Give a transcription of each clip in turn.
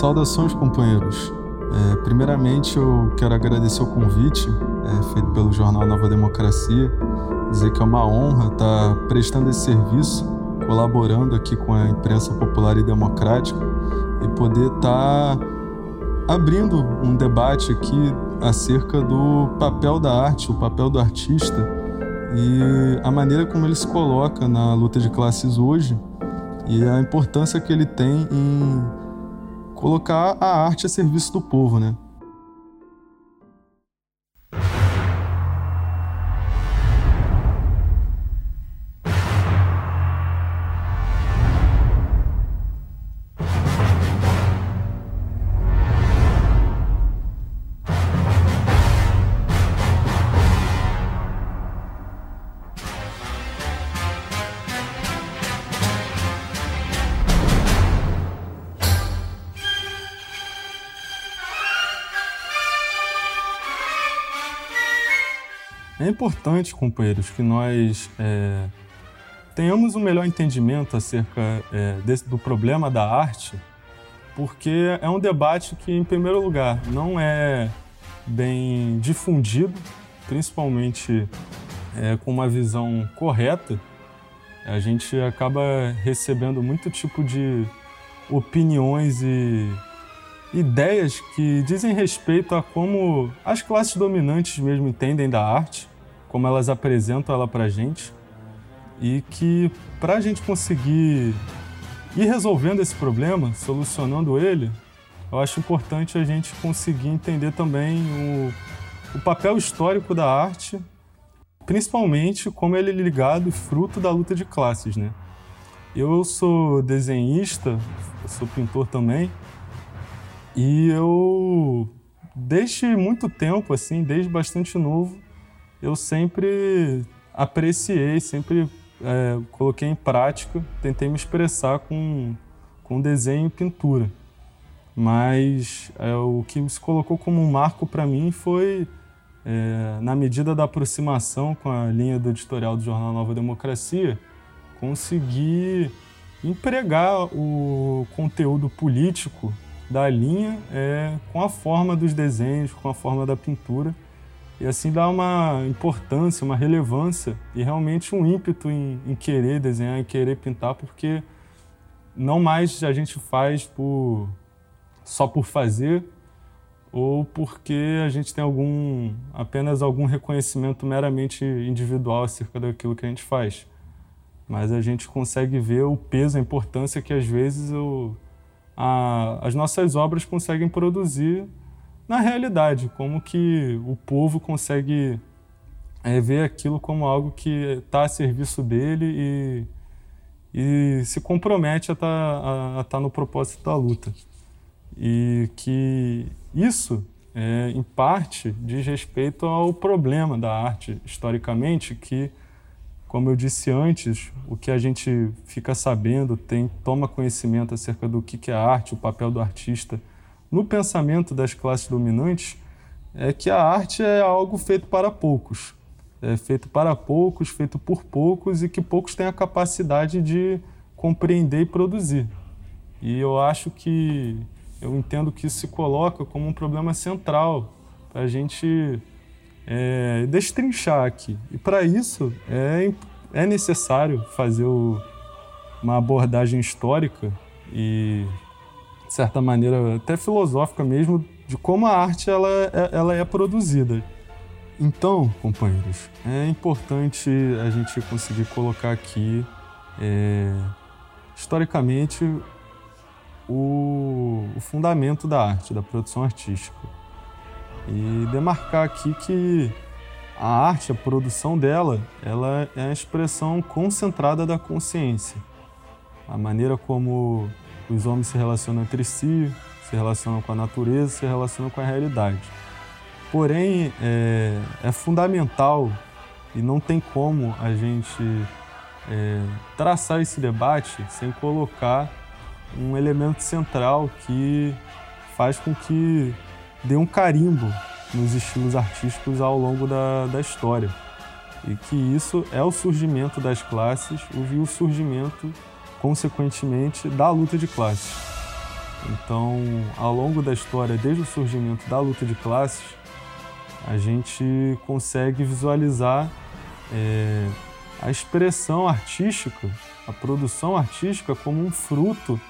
Saudações, companheiros. É, primeiramente, eu quero agradecer o convite é, feito pelo jornal Nova Democracia, dizer que é uma honra estar prestando esse serviço, colaborando aqui com a imprensa popular e democrática e poder estar abrindo um debate aqui acerca do papel da arte, o papel do artista e a maneira como ele se coloca na luta de classes hoje e a importância que ele tem em colocar a arte a serviço do povo, né? Importante, companheiros, que nós é, tenhamos um melhor entendimento acerca é, desse, do problema da arte, porque é um debate que, em primeiro lugar, não é bem difundido, principalmente é, com uma visão correta. A gente acaba recebendo muito tipo de opiniões e ideias que dizem respeito a como as classes dominantes mesmo entendem da arte como elas apresentam ela para gente e que para a gente conseguir ir resolvendo esse problema, solucionando ele, eu acho importante a gente conseguir entender também o, o papel histórico da arte, principalmente como ele é ligado e fruto da luta de classes, né? Eu sou desenhista, sou pintor também, e eu desde muito tempo, assim, desde bastante novo, eu sempre apreciei, sempre é, coloquei em prática, tentei me expressar com, com desenho e pintura. Mas é, o que se colocou como um marco para mim foi, é, na medida da aproximação com a linha do editorial do jornal Nova Democracia, conseguir empregar o conteúdo político da linha é, com a forma dos desenhos, com a forma da pintura e assim dá uma importância, uma relevância e realmente um ímpeto em, em querer desenhar, em querer pintar, porque não mais a gente faz por só por fazer ou porque a gente tem algum apenas algum reconhecimento meramente individual acerca daquilo que a gente faz. Mas a gente consegue ver o peso, a importância que às vezes o, a, as nossas obras conseguem produzir na realidade, como que o povo consegue é, ver aquilo como algo que está a serviço dele e, e se compromete a estar tá, tá no propósito da luta. E que isso, é, em parte, diz respeito ao problema da arte, historicamente, que, como eu disse antes, o que a gente fica sabendo, tem, toma conhecimento acerca do que, que é arte, o papel do artista no pensamento das classes dominantes é que a arte é algo feito para poucos. É feito para poucos, feito por poucos e que poucos têm a capacidade de compreender e produzir. E eu acho que, eu entendo que isso se coloca como um problema central para a gente é, destrinchar aqui. E para isso é, é necessário fazer o, uma abordagem histórica e de certa maneira, até filosófica mesmo, de como a arte ela, é, ela é produzida. Então, companheiros, é importante a gente conseguir colocar aqui, é, historicamente, o, o, fundamento da arte, da produção artística. E demarcar aqui que a arte, a produção dela, ela é a expressão concentrada da consciência. A maneira como os homens se relacionam entre si, se relacionam com a natureza, se relacionam com a realidade. Porém, é, é fundamental e não tem como a gente é, traçar esse debate sem colocar um elemento central que faz com que dê um carimbo nos estilos artísticos ao longo da, da história. E que isso é o surgimento das classes e o surgimento, consequentemente, da luta de classes. Então, ao longo da história, desde o surgimento da luta de classes, a gente consegue visualizar é, a expressão artística, a produção artística como um fruto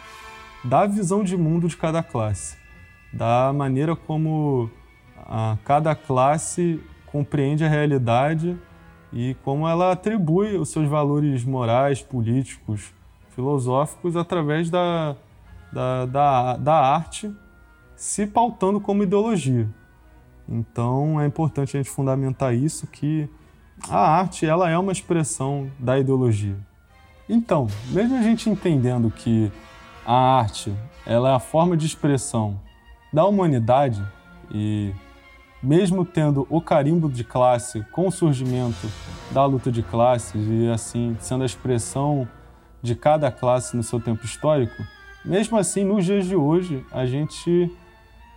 da visão de mundo de cada classe, da maneira como a, cada classe compreende a realidade e como ela atribui os seus valores morais, políticos, filosóficos através da, da, da, da arte, se pautando como ideologia. Então é importante a gente fundamentar isso que a arte ela é uma expressão da ideologia. Então, mesmo a gente entendendo que a arte ela é a forma de expressão da humanidade e mesmo tendo o carimbo de classe com o surgimento da luta de classes e assim sendo a expressão de cada classe no seu tempo histórico, mesmo assim nos dias de hoje a gente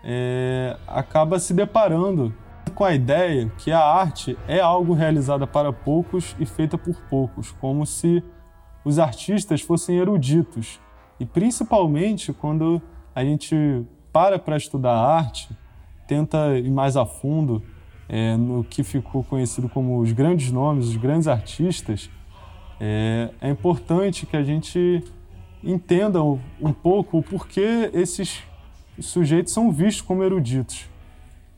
é, acaba se deparando com a ideia que a arte é algo realizada para poucos e feita por poucos, como se os artistas fossem eruditos. E principalmente quando a gente para para estudar arte, tenta ir mais a fundo é, no que ficou conhecido como os grandes nomes, os grandes artistas, é, é importante que a gente entenda um pouco o porquê esses sujeitos são vistos como eruditos.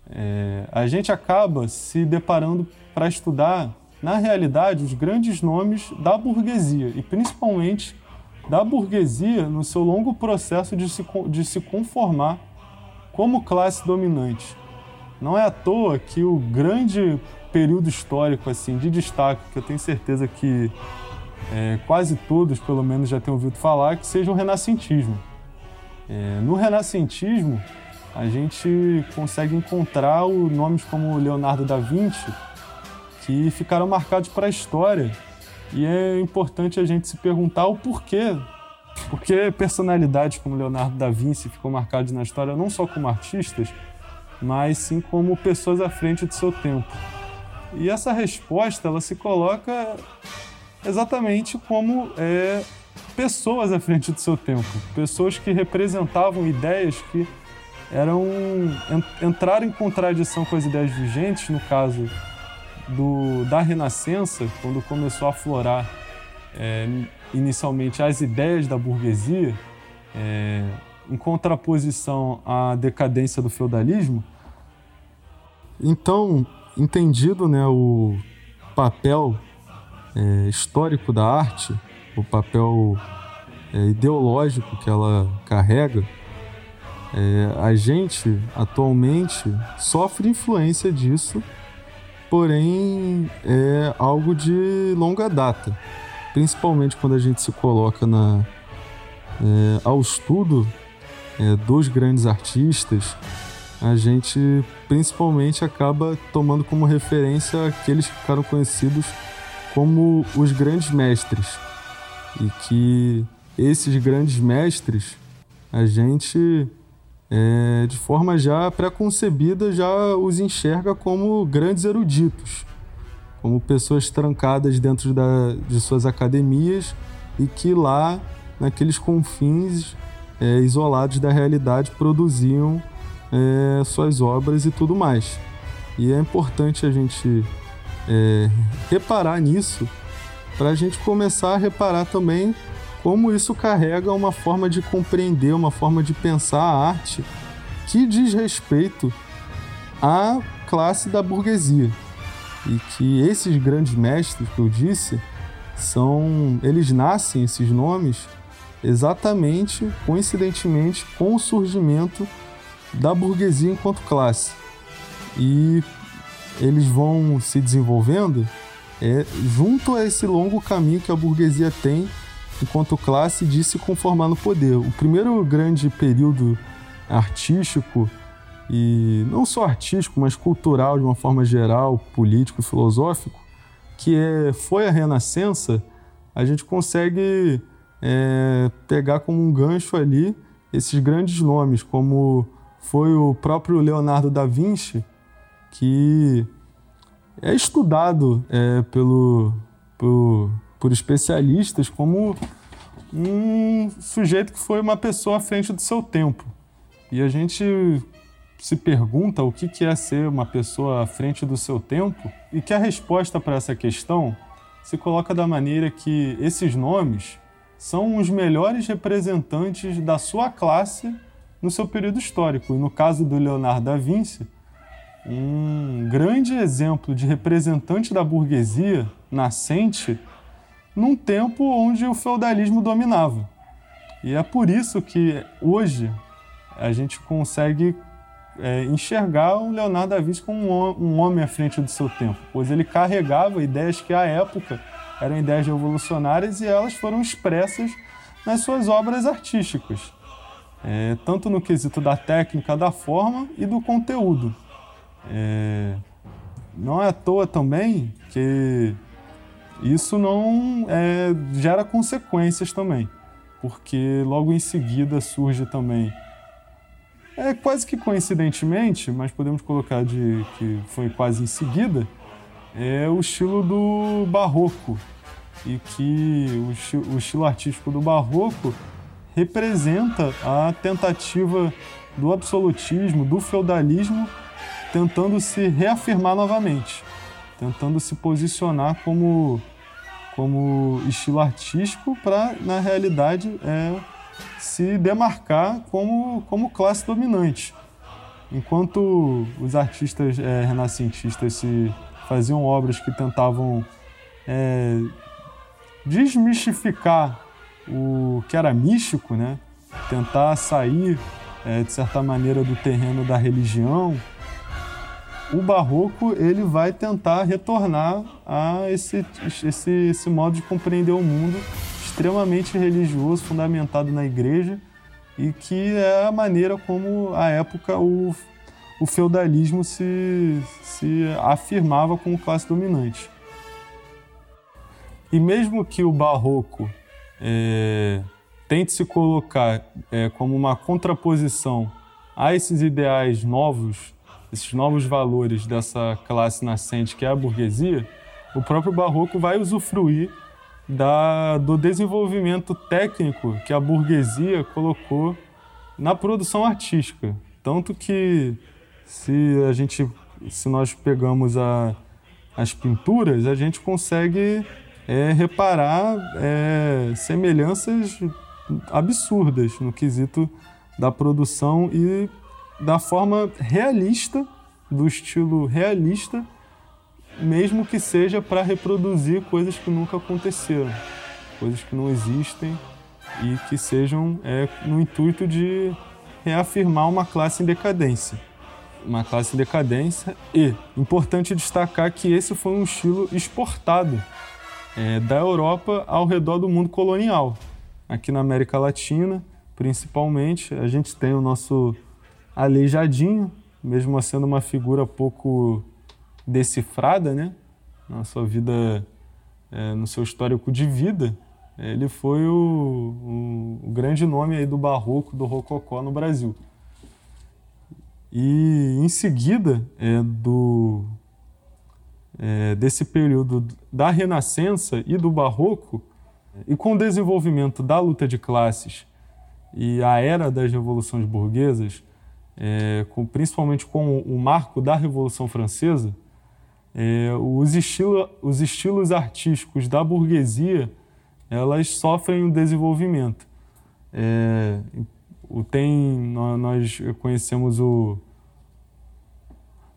É, a gente acaba se deparando para estudar, na realidade, os grandes nomes da burguesia e principalmente da burguesia no seu longo processo de se, de se conformar como classe dominante. Não é à toa que o grande período histórico assim de destaque, que eu tenho certeza que é, quase todos, pelo menos, já têm ouvido falar, que seja o renascentismo. É, no renascentismo, a gente consegue encontrar o, nomes como Leonardo da Vinci, que ficaram marcados para a história. E é importante a gente se perguntar o porquê. Porque personalidades como Leonardo da Vinci ficou marcadas na história não só como artistas, mas sim como pessoas à frente do seu tempo. E essa resposta ela se coloca exatamente como é, pessoas à frente do seu tempo, pessoas que representavam ideias que eram entrar em contradição com as ideias vigentes, no caso do, da Renascença, quando começou a aflorar é, inicialmente as ideias da burguesia, é, em contraposição à decadência do feudalismo. Então, entendido né, o papel é, histórico da arte, o papel é, ideológico que ela carrega, é, a gente atualmente sofre influência disso, porém é algo de longa data, principalmente quando a gente se coloca na, é, ao estudo é, dos grandes artistas, a gente principalmente acaba tomando como referência aqueles que ficaram conhecidos como os grandes mestres e que esses grandes mestres a gente é, de forma já pré-concebida, já os enxerga como grandes eruditos, como pessoas trancadas dentro da, de suas academias e que lá, naqueles confins é, isolados da realidade, produziam é, suas obras e tudo mais. E é importante a gente é, reparar nisso para a gente começar a reparar também como isso carrega uma forma de compreender, uma forma de pensar a arte que diz respeito à classe da burguesia. E que esses grandes mestres que eu disse são, eles nascem esses nomes exatamente, coincidentemente, com o surgimento da burguesia enquanto classe. e eles vão se desenvolvendo é, junto a esse longo caminho que a burguesia tem enquanto classe de se conformar no poder. O primeiro grande período artístico e não só artístico, mas cultural de uma forma geral, político, filosófico, que é, foi a Renascença, a gente consegue é, pegar como um gancho ali esses grandes nomes, como foi o próprio Leonardo da Vinci, que é estudado é, pelo, por, por especialistas como um sujeito que foi uma pessoa à frente do seu tempo. E a gente se pergunta o que é ser uma pessoa à frente do seu tempo e que a resposta para essa questão se coloca da maneira que esses nomes são os melhores representantes da sua classe no seu período histórico. E no caso do Leonardo da Vinci, um grande exemplo de representante da burguesia nascente num tempo onde o feudalismo dominava. E é por isso que hoje a gente consegue é, enxergar o Leonardo da Vinci como um, um homem à frente do seu tempo, pois ele carregava ideias que à época eram ideias revolucionárias e elas foram expressas nas suas obras artísticas, é, tanto no quesito da técnica, da forma e do conteúdo. É, não é à toa também que isso não é, gera consequências também, porque logo em seguida surge também, é quase que coincidentemente, mas podemos colocar de que foi quase em seguida, é o estilo do barroco e que o, o estilo artístico do barroco representa a tentativa do absolutismo, do feudalismo tentando se reafirmar novamente, tentando se posicionar como, como estilo artístico para, na realidade, é, se demarcar como, como classe dominante. Enquanto os artistas é, renascentistas se faziam obras que tentavam é, desmistificar o que era místico, né? tentar sair, é, de certa maneira, do terreno da religião, o barroco ele vai tentar retornar a esse, esse, esse modo de compreender o mundo extremamente religioso, fundamentado na igreja, e que é a maneira como, à época, o, o feudalismo se, se afirmava como classe dominante. E mesmo que o barroco é, tente se colocar é, como uma contraposição a esses ideais novos esses novos valores dessa classe nascente que é a burguesia, o próprio barroco vai usufruir da, do desenvolvimento técnico que a burguesia colocou na produção artística. Tanto que se a gente, se nós pegamos a, as pinturas, a gente consegue é, reparar é, semelhanças absurdas no quesito da produção e da forma realista, do estilo realista, mesmo que seja para reproduzir coisas que nunca aconteceram, coisas que não existem e que sejam é, no intuito de reafirmar uma classe em decadência. Uma classe em decadência e importante destacar que esse foi um estilo exportado é, da Europa ao redor do mundo colonial. Aqui na América Latina, principalmente, a gente tem o nosso aleijadinho, mesmo sendo uma figura pouco decifrada, né? Na sua vida, é, no seu histórico de vida, ele foi o, o, o, grande nome aí do barroco, do rococó no Brasil. E em seguida é, do, é, desse período da Renascença e do Barroco, e com o desenvolvimento da luta de classes e a era das revoluções burguesas, é, com, principalmente com o marco da Revolução Francesa, é, os, estilo, os estilos artísticos da burguesia elas sofrem um desenvolvimento. É, o tem, nós conhecemos o.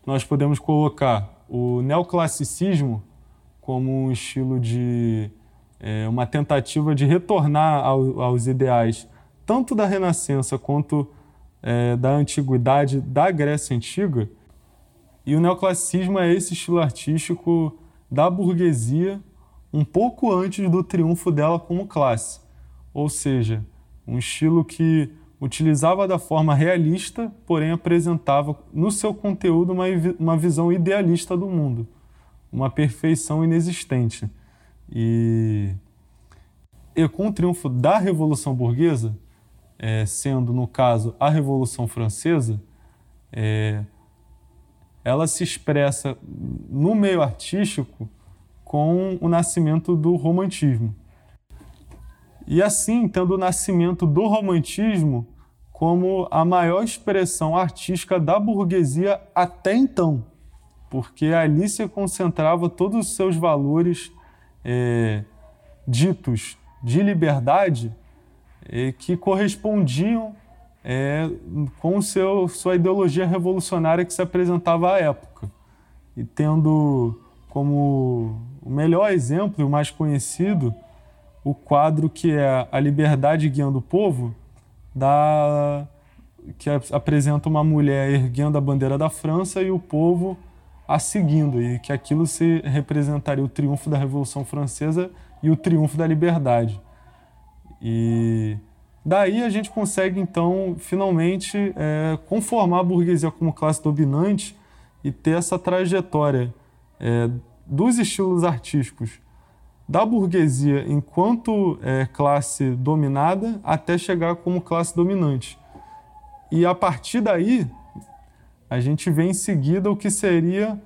Nós podemos colocar o neoclassicismo como um estilo de. É, uma tentativa de retornar ao, aos ideais tanto da Renascença quanto é, da antiguidade da Grécia Antiga. E o neoclassicismo é esse estilo artístico da burguesia um pouco antes do triunfo dela como classe. Ou seja, um estilo que utilizava da forma realista, porém apresentava no seu conteúdo uma, uma visão idealista do mundo, uma perfeição inexistente. E, e com o triunfo da Revolução Burguesa, é, sendo no caso a Revolução Francesa, é, ela se expressa no meio artístico com o nascimento do romantismo. E assim, tendo o nascimento do romantismo como a maior expressão artística da burguesia até então, porque ali se concentrava todos os seus valores é, ditos de liberdade que correspondiam é, com seu, sua ideologia revolucionária que se apresentava à época. E tendo como o melhor exemplo o mais conhecido o quadro que é A Liberdade Guiando o Povo, da, que apresenta uma mulher erguendo a bandeira da França e o povo a seguindo, e que aquilo se representaria o triunfo da Revolução Francesa e o triunfo da liberdade. E daí a gente consegue, então, finalmente é, conformar a burguesia como classe dominante e ter essa trajetória é, dos estilos artísticos da burguesia enquanto é, classe dominada até chegar como classe dominante. E a partir daí, a gente vê em seguida o que seria,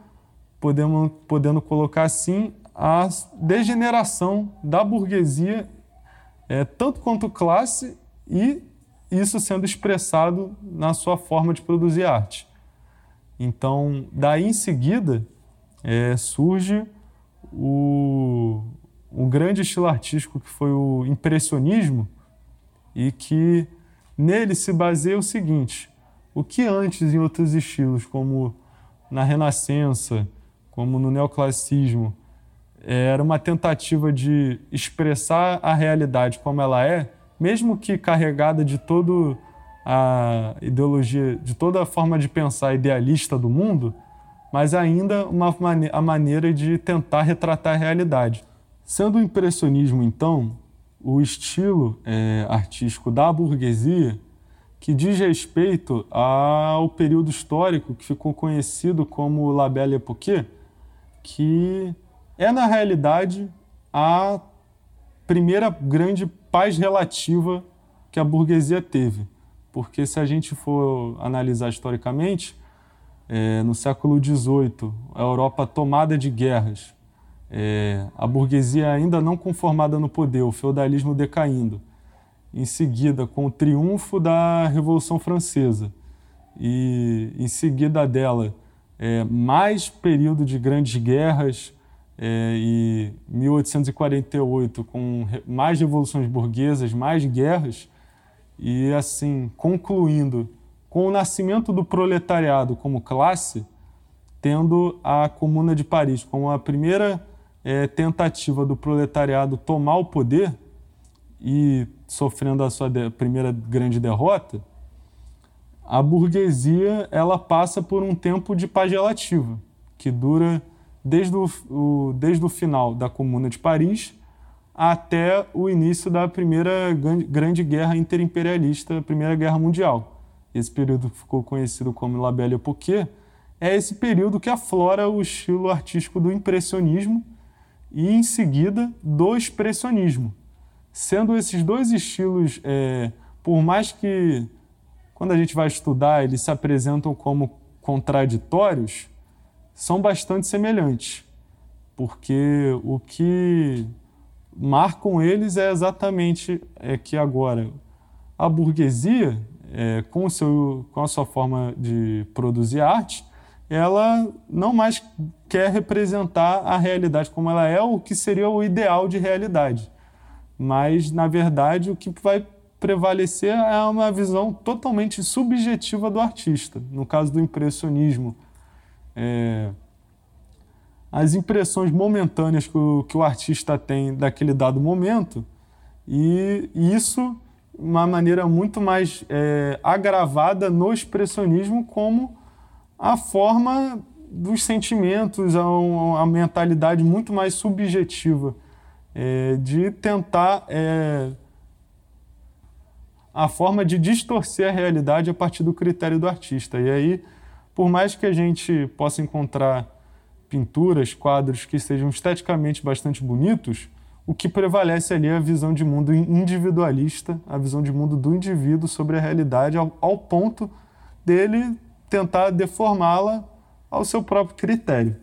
podemos, podendo colocar assim, a degeneração da burguesia, é, tanto quanto classe, e isso sendo expressado na sua forma de produzir arte. Então, daí em seguida, é, surge o, um grande estilo artístico que foi o impressionismo e que nele se baseia o seguinte: o que antes em outros estilos, como na Renascença, como no neoclassicismo, era uma tentativa de expressar a realidade como ela é, mesmo que carregada de toda a ideologia, de toda a forma de pensar idealista do mundo, mas ainda uma, a maneira de tentar retratar a realidade. Sendo o impressionismo, então, o estilo é, artístico da burguesia que diz respeito ao período histórico que ficou conhecido como La Belle Époque, que é, na realidade, a primeira grande paz relativa que a burguesia teve. Porque se a gente for analisar historicamente, é, no século XVIII, a Europa tomada de guerras, é, a burguesia ainda não conformada no poder, o feudalismo decaindo. Em seguida, com o triunfo da Revolução Francesa e em seguida dela, é, mais período de grandes guerras é, e 1848 com mais revoluções burguesas, mais guerras e assim concluindo com o nascimento do proletariado como classe, tendo a Comuna de Paris como a primeira é, tentativa do proletariado tomar o poder e sofrendo a sua primeira grande derrota, a burguesia ela passa por um tempo de paz relativa, que dura desde o, o, desde o final da Comuna de Paris até o início da primeira grande guerra interimperialista, a Primeira Guerra Mundial. Esse período ficou conhecido como La Belle Époque, é esse período que aflora o estilo artístico do impressionismo e, em seguida, do expressionismo. Sendo esses dois estilos, é, por mais que, quando a gente vai estudar, eles se apresentam como contraditórios, são bastante semelhantes, porque o que marcam eles é exatamente é que agora a burguesia, é, com, o seu, com a sua forma de produzir arte, ela não mais quer representar a realidade como ela é, o que seria o ideal de realidade. Mas, na verdade, o que vai prevalecer é uma visão totalmente subjetiva do artista. No caso do impressionismo, é, as impressões momentâneas que o, que o artista tem daquele dado momento, e isso uma maneira muito mais é, agravada no expressionismo como a forma dos sentimentos, a, uma mentalidade muito mais subjetiva é, de tentar é, a forma de distorcer a realidade a partir do critério do artista. E aí, por mais que a gente possa encontrar pinturas, quadros que sejam esteticamente bastante bonitos, o que prevalece ali é a visão de mundo individualista, a visão de mundo do indivíduo sobre a realidade, ao, ao ponto dele tentar deformá-la ao seu próprio critério.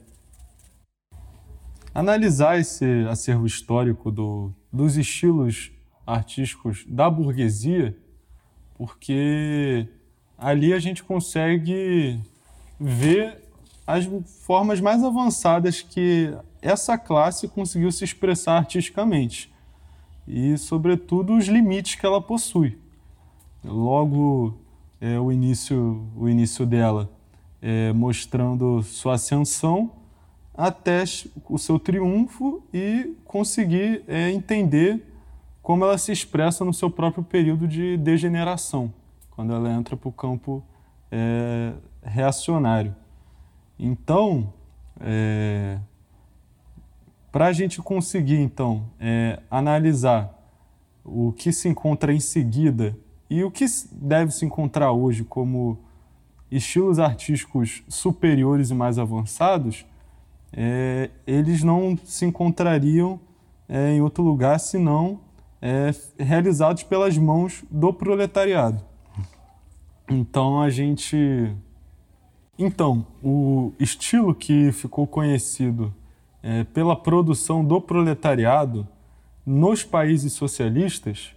Analisar esse acervo histórico do, dos estilos artísticos da burguesia, porque ali a gente consegue ver as formas mais avançadas que essa classe conseguiu se expressar artisticamente e, sobretudo, os limites que ela possui. Logo, é, o, início, o início dela é, mostrando sua ascensão até o seu triunfo e conseguir é, entender como ela se expressa no seu próprio período de degeneração, quando ela entra para o campo é, reacionário. Então, é, para a gente conseguir, então, é, analisar o que se encontra em seguida e o que deve se encontrar hoje como estilos artísticos superiores e mais avançados, é, eles não se encontrariam é, em outro lugar senão é, realizados pelas mãos do proletariado. Então a gente então, o estilo que ficou conhecido é, pela produção do proletariado nos países socialistas,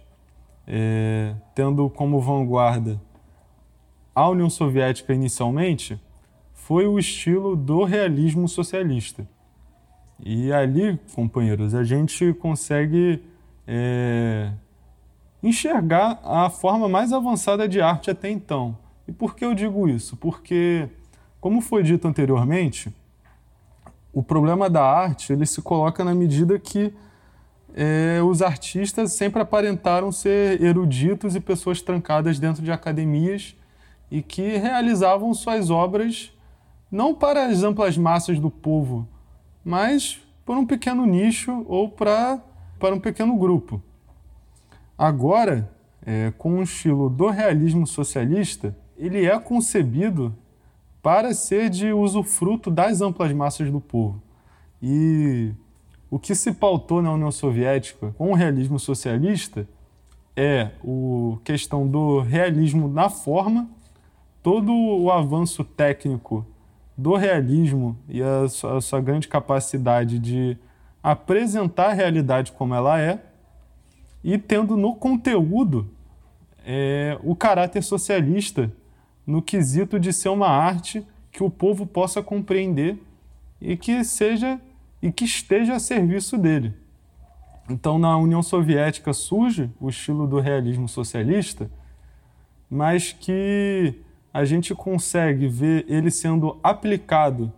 é, tendo como vanguarda a União Soviética inicialmente, foi o estilo do realismo socialista. E ali, companheiros, a gente consegue é, enxergar a forma mais avançada de arte até então. E por que eu digo isso? Porque como foi dito anteriormente, o problema da arte ele se coloca na medida que é, os artistas sempre aparentaram ser eruditos e pessoas trancadas dentro de academias e que realizavam suas obras não para as amplas massas do povo, mas por um pequeno nicho ou para, para um pequeno grupo. Agora, é, com o estilo do realismo socialista, ele é concebido para ser de usufruto das amplas massas do povo. E o que se pautou na União Soviética com o realismo socialista é a questão do realismo na forma, todo o avanço técnico do realismo e a sua, a sua grande capacidade de apresentar a realidade como ela é, e tendo no conteúdo é, o caráter socialista no quesito de ser uma arte que o povo possa compreender e que seja e que esteja a serviço dele. Então, na União Soviética surge o estilo do realismo socialista, mas que a gente consegue ver ele sendo aplicado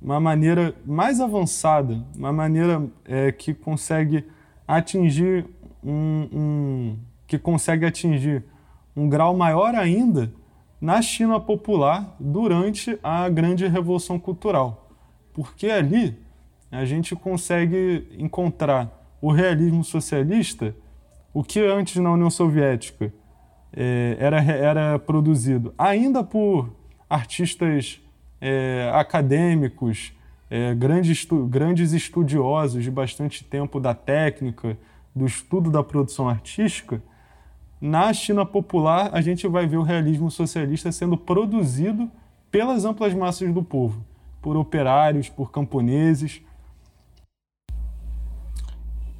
uma maneira mais avançada, uma maneira é, que consegue atingir um, um, que consegue atingir um grau maior ainda na China popular durante a grande revolução cultural. Porque ali a gente consegue encontrar o realismo socialista, o que antes na União Soviética é, era, era produzido ainda por artistas é, acadêmicos, é, grandes, estu grandes estudiosos de bastante tempo da técnica, do estudo da produção artística, na China popular, a gente vai ver o realismo socialista sendo produzido pelas amplas massas do povo, por operários, por camponeses.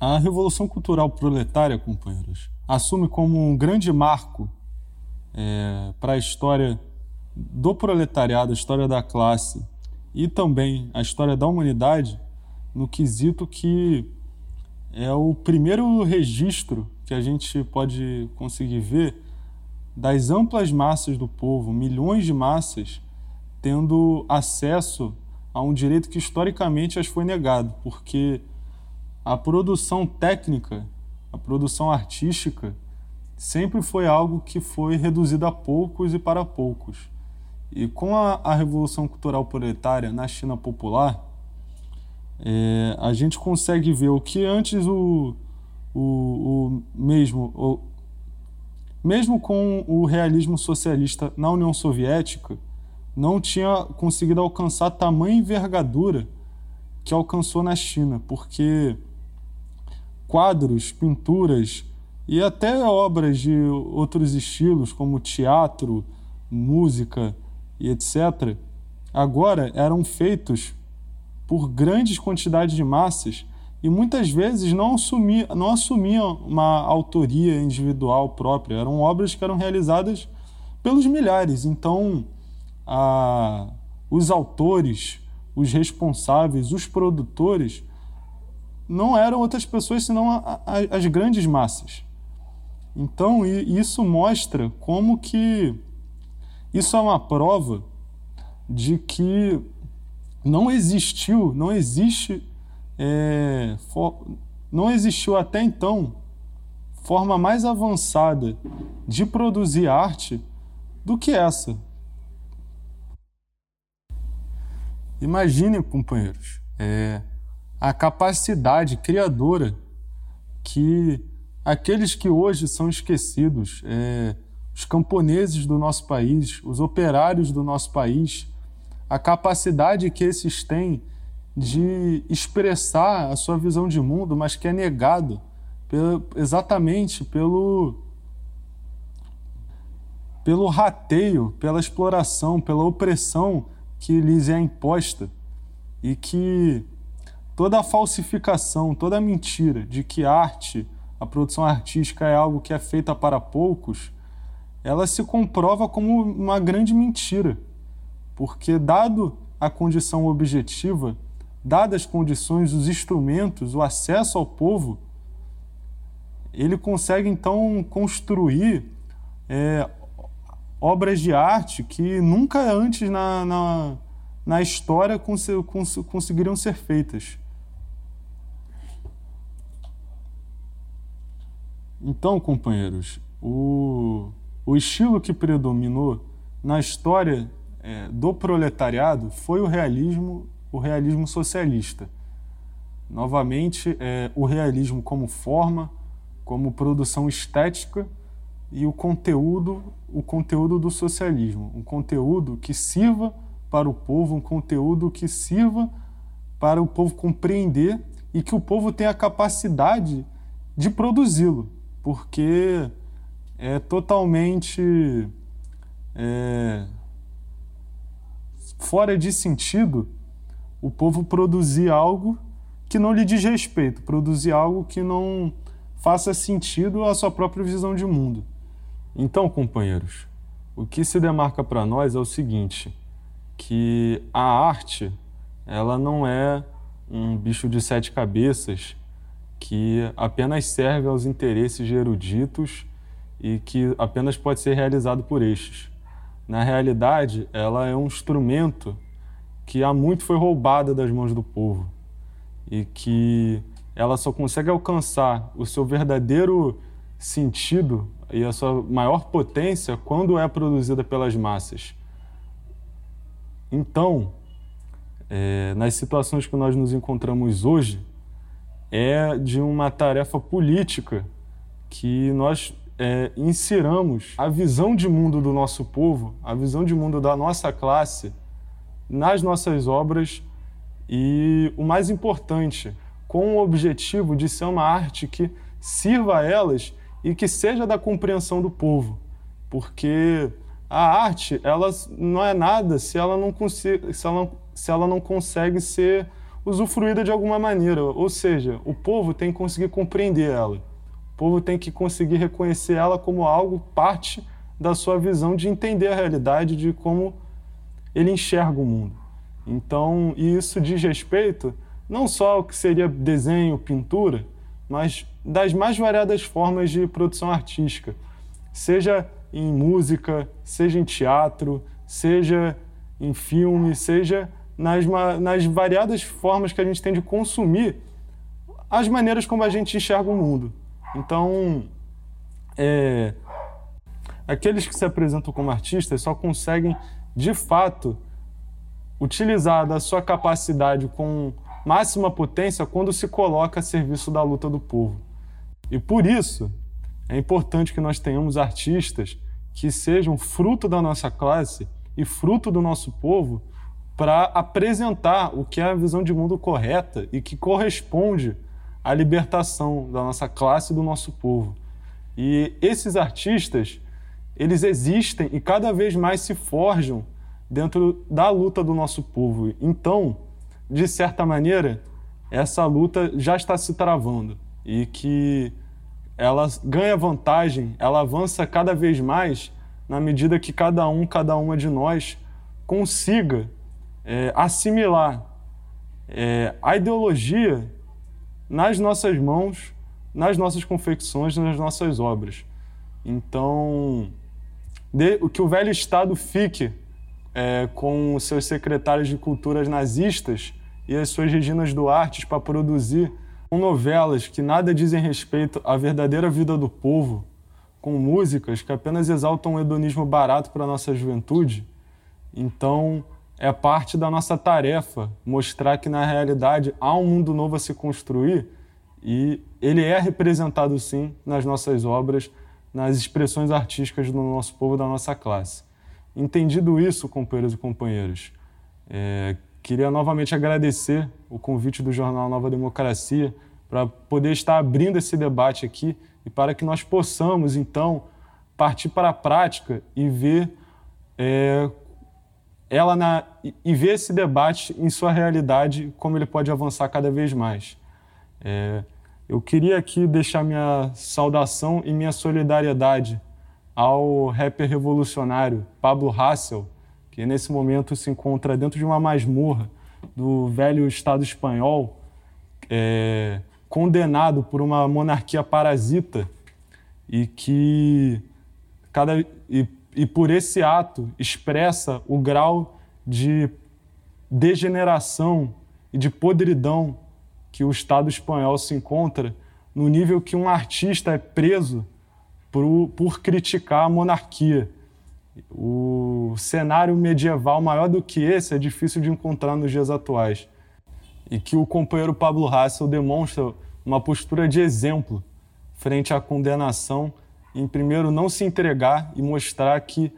A Revolução Cultural Proletária, companheiros, assume como um grande marco é, para a história do proletariado, a história da classe e também a história da humanidade, no quesito que é o primeiro registro que a gente pode conseguir ver das amplas massas do povo, milhões de massas, tendo acesso a um direito que historicamente as foi negado, porque a produção técnica, a produção artística, sempre foi algo que foi reduzido a poucos e para poucos. E com a, a Revolução Cultural Proletária na China Popular, é, a gente consegue ver o que antes o, o, o mesmo, o, mesmo com o realismo socialista na União Soviética, não tinha conseguido alcançar tamanha envergadura que alcançou na China, porque quadros, pinturas e até obras de outros estilos, como teatro, música e etc., agora eram feitos por grandes quantidades de massas e muitas vezes não, assumia, não assumiam uma autoria individual própria, eram obras que eram realizadas pelos milhares. Então, a, os autores, os responsáveis, os produtores não eram outras pessoas senão a, a, as grandes massas. Então, isso mostra como que isso é uma prova de que não existiu, não existe, é, for, não existiu até então forma mais avançada de produzir arte do que essa. Imagine, companheiros, é, a capacidade criadora que aqueles que hoje são esquecidos, é, os camponeses do nosso país, os operários do nosso país, a capacidade que esses têm de expressar a sua visão de mundo, mas que é negado pelo, exatamente pelo pelo rateio, pela exploração, pela opressão que lhes é imposta e que toda a falsificação, toda a mentira de que arte, a produção artística é algo que é feita para poucos, ela se comprova como uma grande mentira. Porque, dado a condição objetiva, dadas as condições, os instrumentos, o acesso ao povo, ele consegue então construir é, obras de arte que nunca antes na, na, na história cons, cons, conseguiriam ser feitas. Então, companheiros, o, o estilo que predominou na história é, do proletariado foi o realismo, o realismo socialista. Novamente, é, o realismo como forma, como produção estética e o conteúdo, o conteúdo do socialismo, um conteúdo que sirva para o povo, um conteúdo que sirva para o povo compreender e que o povo tenha a capacidade de produzi-lo porque é totalmente é, fora de sentido o povo produzir algo que não lhe diz respeito, produzir algo que não faça sentido à sua própria visão de mundo. Então, companheiros, o que se demarca para nós é o seguinte, que a arte, ela não é um bicho de sete cabeças que apenas serve aos interesses de eruditos e que apenas pode ser realizado por estes. Na realidade, ela é um instrumento que há muito foi roubada das mãos do povo e que ela só consegue alcançar o seu verdadeiro sentido e a sua maior potência quando é produzida pelas massas. Então, é, nas situações que nós nos encontramos hoje, é de uma tarefa política que nós é, insiramos a visão de mundo do nosso povo, a visão de mundo da nossa classe nas nossas obras e, o mais importante, com o objetivo de ser uma arte que sirva a elas e que seja da compreensão do povo, porque a arte ela não é nada se ela não, se ela, se ela não consegue ser usufruída de alguma maneira. Ou seja, o povo tem que conseguir compreender ela. O povo tem que conseguir reconhecer ela como algo parte da sua visão de entender a realidade, de como ele enxerga o mundo. Então, isso diz respeito não só ao que seria desenho, pintura, mas das mais variadas formas de produção artística, seja em música, seja em teatro, seja em filme, seja nas, nas variadas formas que a gente tem de consumir as maneiras como a gente enxerga o mundo. Então, é, aqueles que se apresentam como artistas só conseguem de fato, utilizar da sua capacidade com máxima potência quando se coloca a serviço da luta do povo. E por isso, é importante que nós tenhamos artistas que sejam fruto da nossa classe e fruto do nosso povo para apresentar o que é a visão de mundo correta e que corresponde à libertação da nossa classe e do nosso povo. E esses artistas, eles existem e cada vez mais se forjam dentro da luta do nosso povo. Então, de certa maneira, essa luta já está se travando e que ela ganha vantagem, ela avança cada vez mais na medida que cada um, cada uma de nós consiga é, assimilar é, a ideologia nas nossas mãos, nas nossas confecções, nas nossas obras. Então, o que o velho Estado fique é, com seus secretários de culturas nazistas e as suas Reginas Duartes para produzir novelas que nada dizem respeito à verdadeira vida do povo, com músicas que apenas exaltam o hedonismo barato para a nossa juventude. Então, é parte da nossa tarefa mostrar que, na realidade, há um mundo novo a se construir e ele é representado, sim, nas nossas obras, nas expressões artísticas do nosso povo, da nossa classe. Entendido isso, companheiros e companheiras, é, queria novamente agradecer o convite do jornal Nova Democracia para poder estar abrindo esse debate aqui e para que nós possamos, então, partir para a prática e ver é, ela na, e ver esse debate em sua realidade, como ele pode avançar cada vez mais. É, eu queria aqui deixar minha saudação e minha solidariedade ao rapper revolucionário Pablo Hassel, que nesse momento se encontra dentro de uma masmorra do velho Estado espanhol, é, condenado por uma monarquia parasita e que cada e e por esse ato expressa o grau de degeneração e de podridão que o Estado espanhol se encontra, no nível que um artista é preso por, por criticar a monarquia. O cenário medieval maior do que esse é difícil de encontrar nos dias atuais. E que o companheiro Pablo Hassel demonstra uma postura de exemplo frente à condenação em primeiro não se entregar e mostrar que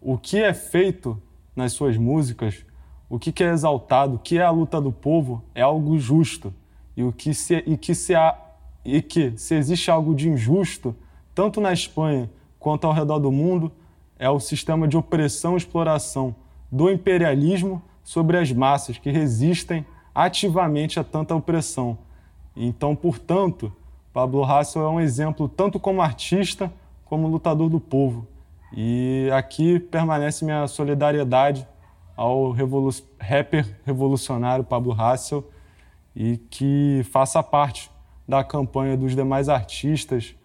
o que é feito nas suas músicas, o que é exaltado, o que é a luta do povo é algo justo e o que se e que se há e que se existe algo de injusto tanto na Espanha quanto ao redor do mundo é o sistema de opressão e exploração do imperialismo sobre as massas que resistem ativamente a tanta opressão. Então, portanto, Pablo Hassel é um exemplo tanto como artista como lutador do povo. E aqui permanece minha solidariedade ao revolu rapper revolucionário Pablo Hassel e que faça parte da campanha dos demais artistas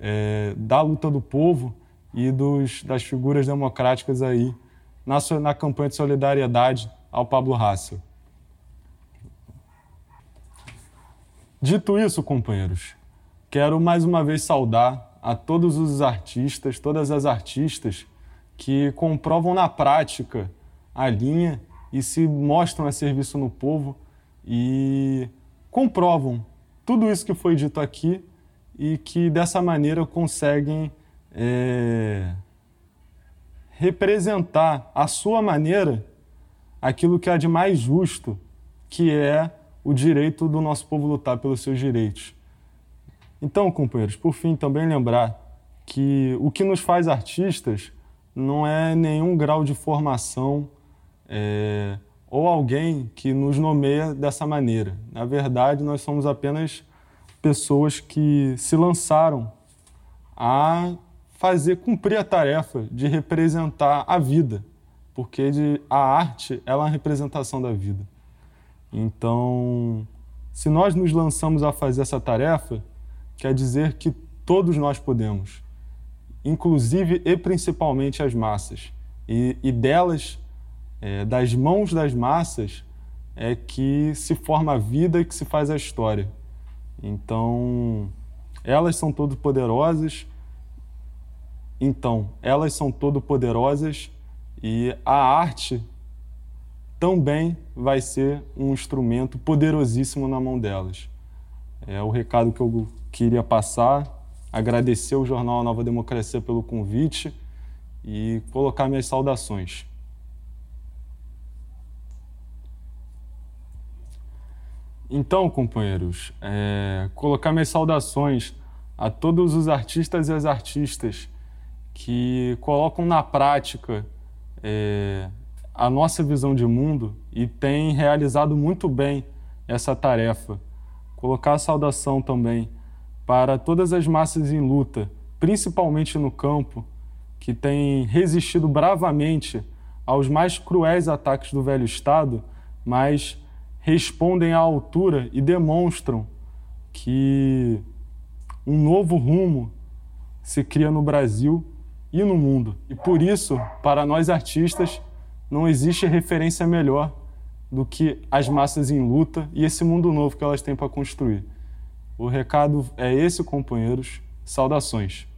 é, da luta do povo e dos, das figuras democráticas aí na, na campanha de solidariedade ao Pablo Hassel. Dito isso, companheiros, quero mais uma vez saudar a todos os artistas, todas as artistas que comprovam na prática a linha e se mostram a serviço no povo e comprovam tudo isso que foi dito aqui e que dessa maneira conseguem é, representar à sua maneira aquilo que há de mais justo, que é o direito do nosso povo lutar pelos seus direitos. Então, companheiros, por fim, também lembrar que o que nos faz artistas não é nenhum grau de formação é, ou alguém que nos nomeia dessa maneira. Na verdade, nós somos apenas pessoas que se lançaram a fazer cumprir a tarefa de representar a vida, porque de, a arte é uma representação da vida. Então, se nós nos lançamos a fazer essa tarefa, quer dizer que todos nós podemos, inclusive e principalmente as massas. E, e delas, é, das mãos das massas, é que se forma a vida e que se faz a história. Então, elas são todo-poderosas. Então, elas são todo-poderosas E a arte também vai ser um instrumento poderosíssimo na mão delas. É o recado que eu queria passar, agradecer ao jornal Nova Democracia pelo convite e colocar minhas saudações. Então, companheiros, é, colocar minhas saudações a todos os artistas e as artistas que colocam na prática é, a nossa visão de mundo e têm realizado muito bem essa tarefa. Colocar a saudação também para todas as massas em luta, principalmente no campo, que têm resistido bravamente aos mais cruéis ataques do velho Estado, mas respondem à altura e demonstram que um novo rumo se cria no Brasil e no mundo. E por isso, para nós artistas, não existe referência melhor do que as massas em luta e esse mundo novo que elas têm para construir. O recado é esse, companheiros. Saudações.